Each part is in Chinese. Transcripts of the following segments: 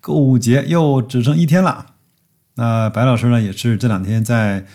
购物节又只剩一天了。那白老师呢，也是这两天在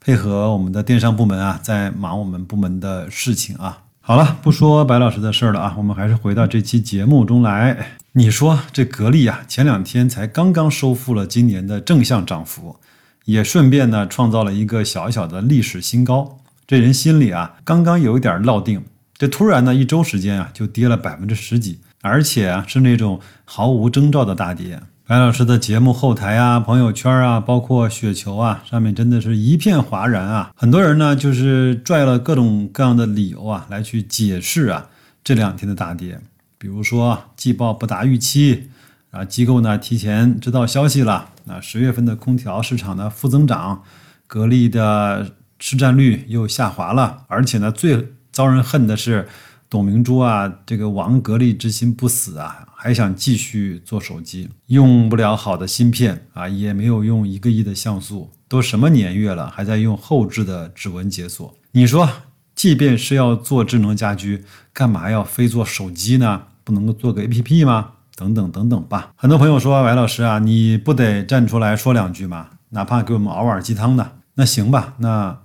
配合我们的电商部门啊，在忙我们部门的事情啊。好了，不说白老师的事儿了啊，我们还是回到这期节目中来。你说这格力啊，前两天才刚刚收复了今年的正向涨幅，也顺便呢创造了一个小小的历史新高。这人心里啊，刚刚有一点落定，这突然呢一周时间啊就跌了百分之十几，而且啊是那种毫无征兆的大跌。白老师的节目后台啊、朋友圈啊，包括雪球啊，上面真的是一片哗然啊！很多人呢，就是拽了各种各样的理由啊，来去解释啊这两天的大跌。比如说季报不达预期，啊，机构呢提前知道消息了，啊，十月份的空调市场的负增长，格力的市占率又下滑了，而且呢，最遭人恨的是。董明珠啊，这个亡格力之心不死啊，还想继续做手机，用不了好的芯片啊，也没有用一个亿的像素，都什么年月了，还在用后置的指纹解锁。你说，即便是要做智能家居，干嘛要非做手机呢？不能够做个 APP 吗？等等等等吧。很多朋友说，白老师啊，你不得站出来说两句吗？哪怕给我们熬碗鸡汤的，那行吧，那。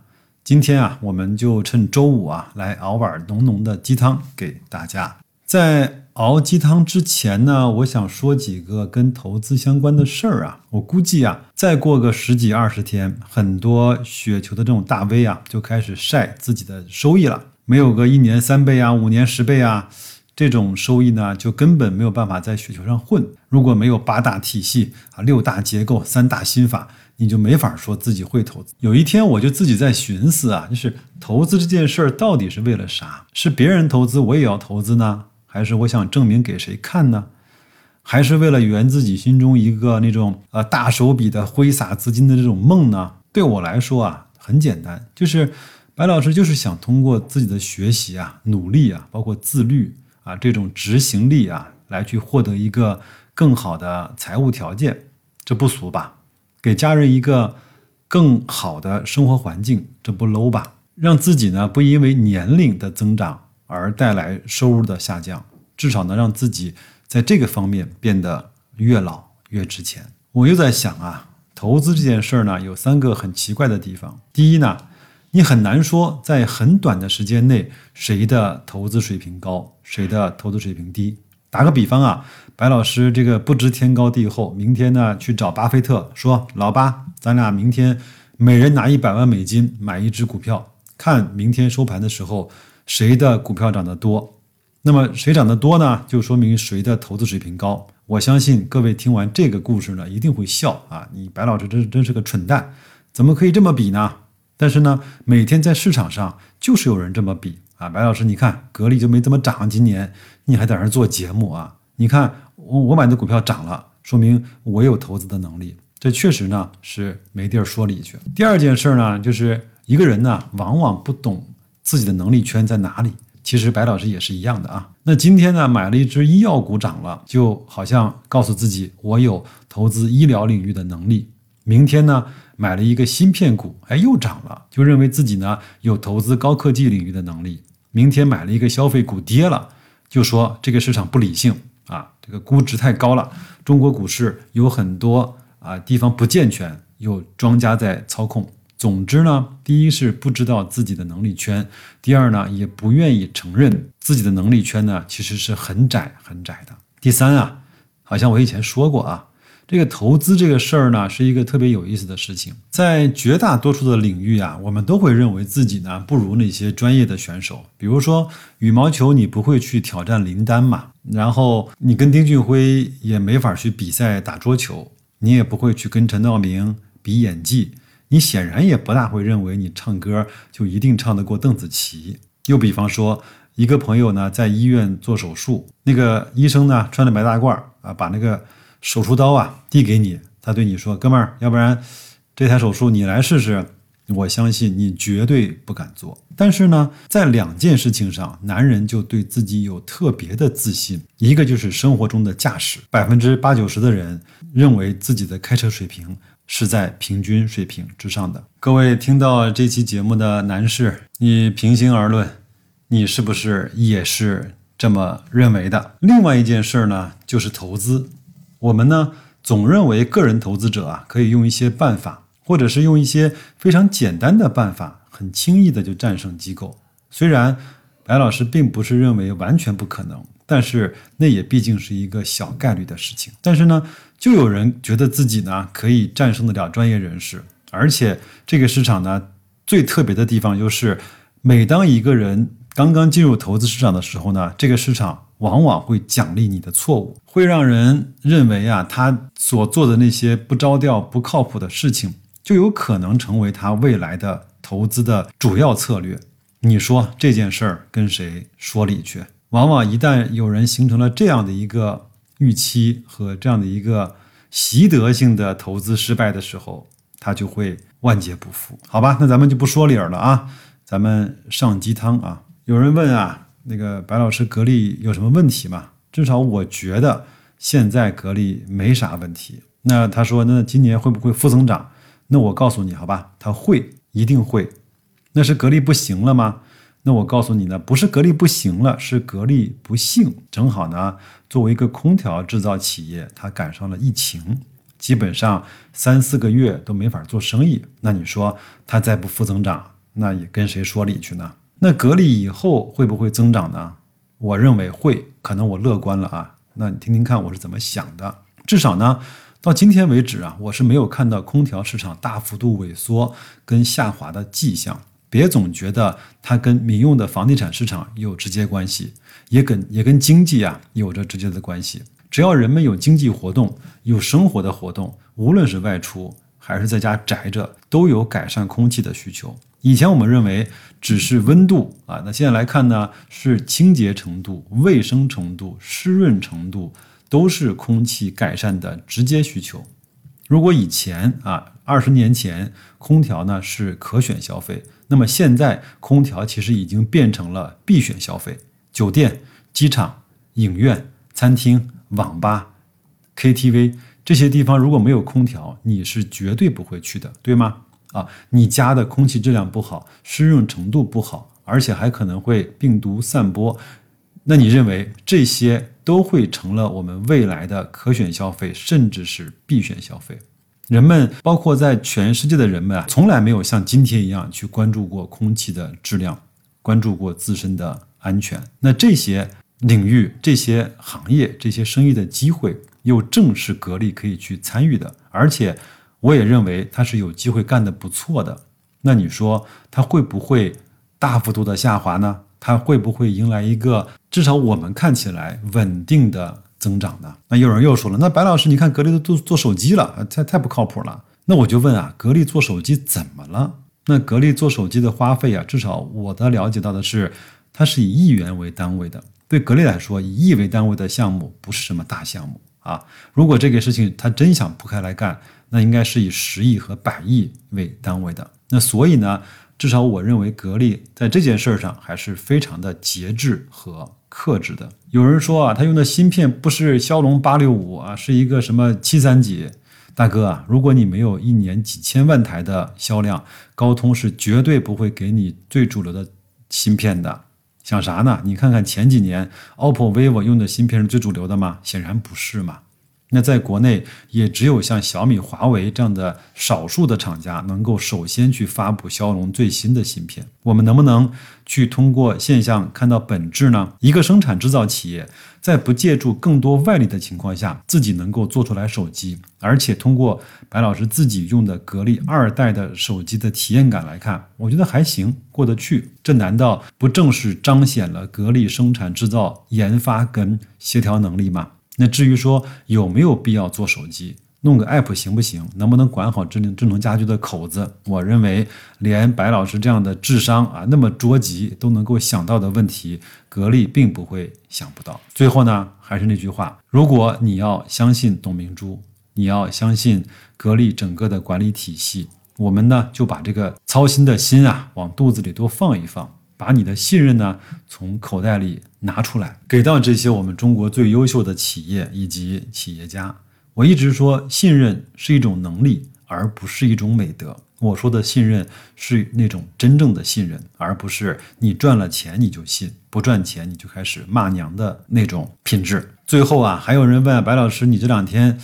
今天啊，我们就趁周五啊，来熬碗浓浓的鸡汤给大家。在熬鸡汤之前呢，我想说几个跟投资相关的事儿啊。我估计啊，再过个十几二十天，很多雪球的这种大 V 啊，就开始晒自己的收益了。没有个一年三倍啊，五年十倍啊，这种收益呢，就根本没有办法在雪球上混。如果没有八大体系啊，六大结构，三大心法。你就没法说自己会投资。有一天，我就自己在寻思啊，就是投资这件事儿到底是为了啥？是别人投资我也要投资呢，还是我想证明给谁看呢？还是为了圆自己心中一个那种呃大手笔的挥洒资金的这种梦呢？对我来说啊，很简单，就是白老师就是想通过自己的学习啊、努力啊、包括自律啊这种执行力啊，来去获得一个更好的财务条件，这不俗吧？给家人一个更好的生活环境，这不 low 吧？让自己呢不因为年龄的增长而带来收入的下降，至少能让自己在这个方面变得越老越值钱。我又在想啊，投资这件事儿呢，有三个很奇怪的地方。第一呢，你很难说在很短的时间内谁的投资水平高，谁的投资水平低。打个比方啊，白老师这个不知天高地厚，明天呢去找巴菲特说：“老巴，咱俩明天每人拿一百万美金买一只股票，看明天收盘的时候谁的股票涨得多。那么谁涨得多呢？就说明谁的投资水平高。我相信各位听完这个故事呢，一定会笑啊！你白老师真真是个蠢蛋，怎么可以这么比呢？但是呢，每天在市场上就是有人这么比。”啊，白老师，你看格力就没怎么涨，今年你还在那儿做节目啊？你看我我买的股票涨了，说明我有投资的能力，这确实呢是没地儿说理去。第二件事儿呢，就是一个人呢往往不懂自己的能力圈在哪里。其实白老师也是一样的啊。那今天呢买了一只医药股涨了，就好像告诉自己我有投资医疗领域的能力。明天呢？买了一个芯片股，哎，又涨了，就认为自己呢有投资高科技领域的能力。明天买了一个消费股，跌了，就说这个市场不理性啊，这个估值太高了。中国股市有很多啊地方不健全，有庄家在操控。总之呢，第一是不知道自己的能力圈，第二呢也不愿意承认自己的能力圈呢其实是很窄很窄的。第三啊，好像我以前说过啊。这个投资这个事儿呢，是一个特别有意思的事情。在绝大多数的领域啊，我们都会认为自己呢不如那些专业的选手。比如说羽毛球，你不会去挑战林丹嘛？然后你跟丁俊晖也没法去比赛打桌球，你也不会去跟陈道明比演技，你显然也不大会认为你唱歌就一定唱得过邓紫棋。又比方说，一个朋友呢在医院做手术，那个医生呢穿着白大褂啊，把那个。手术刀啊，递给你，他对你说：“哥们儿，要不然这台手术你来试试。”我相信你绝对不敢做。但是呢，在两件事情上，男人就对自己有特别的自信。一个就是生活中的驾驶，百分之八九十的人认为自己的开车水平是在平均水平之上的。各位听到这期节目的男士，你平心而论，你是不是也是这么认为的？另外一件事儿呢，就是投资。我们呢，总认为个人投资者啊，可以用一些办法。或者是用一些非常简单的办法，很轻易的就战胜机构。虽然白老师并不是认为完全不可能，但是那也毕竟是一个小概率的事情。但是呢，就有人觉得自己呢可以战胜得了专业人士，而且这个市场呢最特别的地方就是，每当一个人刚刚进入投资市场的时候呢，这个市场往往会奖励你的错误，会让人认为啊他所做的那些不着调、不靠谱的事情。就有可能成为他未来的投资的主要策略。你说这件事儿跟谁说理去？往往一旦有人形成了这样的一个预期和这样的一个习得性的投资失败的时候，他就会万劫不复。好吧，那咱们就不说理儿了啊，咱们上鸡汤啊。有人问啊，那个白老师格力有什么问题吗？至少我觉得现在格力没啥问题。那他说，那今年会不会负增长？那我告诉你，好吧，它会，一定会。那是格力不行了吗？那我告诉你呢，不是格力不行了，是格力不幸。正好呢，作为一个空调制造企业，它赶上了疫情，基本上三四个月都没法做生意。那你说它再不负增长，那也跟谁说理去呢？那格力以后会不会增长呢？我认为会，可能我乐观了啊。那你听听看我是怎么想的，至少呢。到今天为止啊，我是没有看到空调市场大幅度萎缩跟下滑的迹象。别总觉得它跟民用的房地产市场有直接关系，也跟也跟经济啊有着直接的关系。只要人们有经济活动、有生活的活动，无论是外出还是在家宅着，都有改善空气的需求。以前我们认为只是温度啊，那现在来看呢，是清洁程度、卫生程度、湿润程度。都是空气改善的直接需求。如果以前啊，二十年前空调呢是可选消费，那么现在空调其实已经变成了必选消费。酒店、机场、影院、餐厅、网吧、KTV 这些地方如果没有空调，你是绝对不会去的，对吗？啊，你家的空气质量不好，湿润程度不好，而且还可能会病毒散播。那你认为这些都会成了我们未来的可选消费，甚至是必选消费？人们，包括在全世界的人们啊，从来没有像今天一样去关注过空气的质量，关注过自身的安全。那这些领域、这些行业、这些生意的机会，又正是格力可以去参与的。而且，我也认为他是有机会干得不错的。那你说他会不会大幅度的下滑呢？他会不会迎来一个至少我们看起来稳定的增长呢？那有人又说了，那白老师，你看格力都做做手机了，太太不靠谱了。那我就问啊，格力做手机怎么了？那格力做手机的花费啊，至少我的了解到的是，它是以亿元为单位的。对格力来说，以亿为单位的项目不是什么大项目啊。如果这个事情他真想铺开来干，那应该是以十亿和百亿为单位的。那所以呢？至少我认为格力在这件事上还是非常的节制和克制的。有人说啊，他用的芯片不是骁龙八六五啊，是一个什么七三几？大哥啊，如果你没有一年几千万台的销量，高通是绝对不会给你最主流的芯片的。想啥呢？你看看前几年，OPPO、vivo 用的芯片是最主流的吗？显然不是嘛。那在国内，也只有像小米、华为这样的少数的厂家能够首先去发布骁龙最新的芯片。我们能不能去通过现象看到本质呢？一个生产制造企业在不借助更多外力的情况下，自己能够做出来手机，而且通过白老师自己用的格力二代的手机的体验感来看，我觉得还行，过得去。这难道不正是彰显了格力生产制造研发跟协调能力吗？那至于说有没有必要做手机，弄个 app 行不行？能不能管好智能智能家居的口子？我认为连白老师这样的智商啊那么着急都能够想到的问题，格力并不会想不到。最后呢，还是那句话，如果你要相信董明珠，你要相信格力整个的管理体系。我们呢就把这个操心的心啊往肚子里多放一放，把你的信任呢从口袋里拿出来，给到这些我们中国最优秀的企业以及企业家。我一直说，信任是一种能力，而不是一种美德。我说的信任是那种真正的信任，而不是你赚了钱你就信，不赚钱你就开始骂娘的那种品质。最后啊，还有人问白老师，你这两天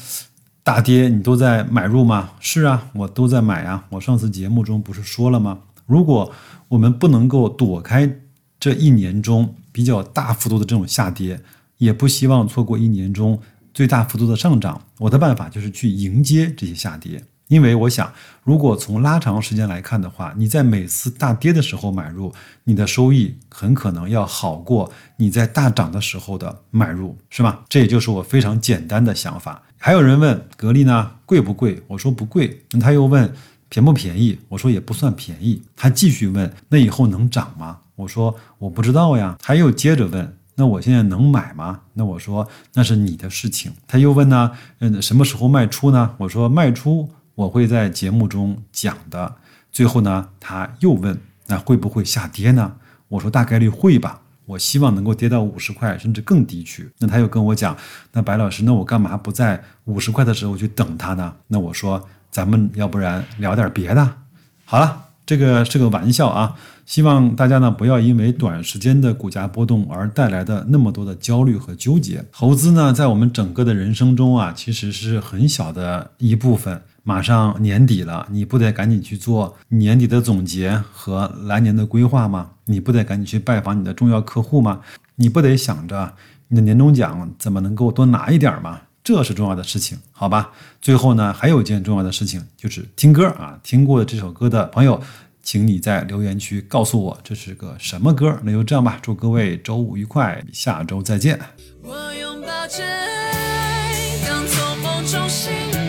大跌，你都在买入吗？是啊，我都在买啊。我上次节目中不是说了吗？如果我们不能够躲开这一年中比较大幅度的这种下跌，也不希望错过一年中最大幅度的上涨，我的办法就是去迎接这些下跌。因为我想，如果从拉长时间来看的话，你在每次大跌的时候买入，你的收益很可能要好过你在大涨的时候的买入，是吗？这也就是我非常简单的想法。还有人问格力呢贵不贵？我说不贵。那他又问便不便宜？我说也不算便宜。他继续问那以后能涨吗？我说我不知道呀。他又接着问那我现在能买吗？那我说那是你的事情。他又问呢嗯什么时候卖出呢？我说卖出。我会在节目中讲的。最后呢，他又问：“那会不会下跌呢？”我说：“大概率会吧。我希望能够跌到五十块，甚至更低去。”那他又跟我讲：“那白老师，那我干嘛不在五十块的时候去等它呢？”那我说：“咱们要不然聊点别的。”好了，这个是个玩笑啊。希望大家呢不要因为短时间的股价波动而带来的那么多的焦虑和纠结。投资呢，在我们整个的人生中啊，其实是很小的一部分。马上年底了，你不得赶紧去做年底的总结和来年的规划吗？你不得赶紧去拜访你的重要客户吗？你不得想着你的年终奖怎么能够多拿一点吗？这是重要的事情，好吧？最后呢，还有一件重要的事情就是听歌啊！听过这首歌的朋友，请你在留言区告诉我这是个什么歌。那就这样吧，祝各位周五愉快，下周再见。我拥抱着爱，当从梦中醒。